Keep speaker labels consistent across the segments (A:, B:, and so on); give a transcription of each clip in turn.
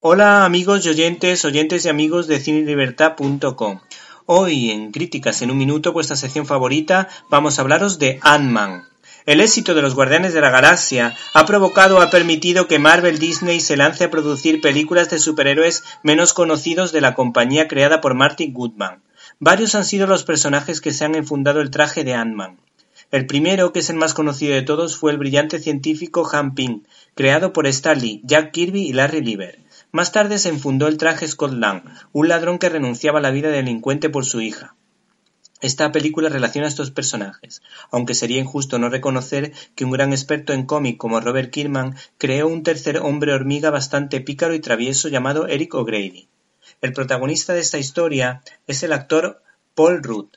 A: Hola amigos y oyentes, oyentes y amigos de cinelibertad.com. Hoy en Críticas en un Minuto, vuestra sección favorita, vamos a hablaros de Ant-Man. El éxito de los Guardianes de la Galaxia ha provocado o ha permitido que Marvel Disney se lance a producir películas de superhéroes menos conocidos de la compañía creada por Martin Goodman. Varios han sido los personajes que se han enfundado el traje de Ant-Man. El primero, que es el más conocido de todos, fue el brillante científico Han Ping, creado por Stan Lee, Jack Kirby y Larry Lieber. Más tarde se enfundó el traje Scott Lang, un ladrón que renunciaba a la vida delincuente por su hija. Esta película relaciona a estos personajes, aunque sería injusto no reconocer que un gran experto en cómic como Robert Kirkman creó un tercer hombre hormiga bastante pícaro y travieso llamado Eric O'Grady. El protagonista de esta historia es el actor Paul Rudd,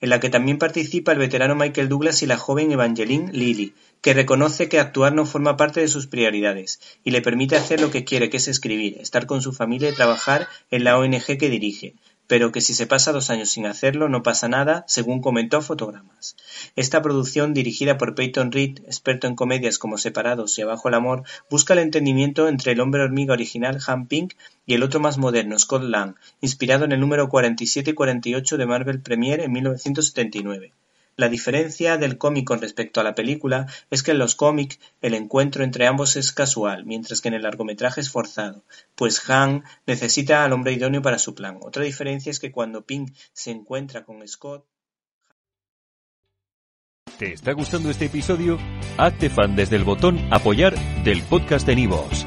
A: en la que también participa el veterano Michael Douglas y la joven Evangeline Lilly, que reconoce que actuar no forma parte de sus prioridades y le permite hacer lo que quiere, que es escribir, estar con su familia y trabajar en la ONG que dirige, pero que si se pasa dos años sin hacerlo no pasa nada, según comentó Fotogramas. Esta producción, dirigida por Peyton Reed, experto en comedias como Separados y Abajo el Amor, busca el entendimiento entre el hombre hormiga original Han Pink y el otro más moderno, Scott Lang, inspirado en el número 47 y 48 de Marvel Premiere en 1979. La diferencia del cómic con respecto a la película es que en los cómics el encuentro entre ambos es casual, mientras que en el largometraje es forzado, pues Han necesita al hombre idóneo para su plan. Otra diferencia es que cuando Pink se encuentra con Scott
B: ¿Te está gustando este episodio? Hazte fan desde el botón Apoyar del podcast de Nivos.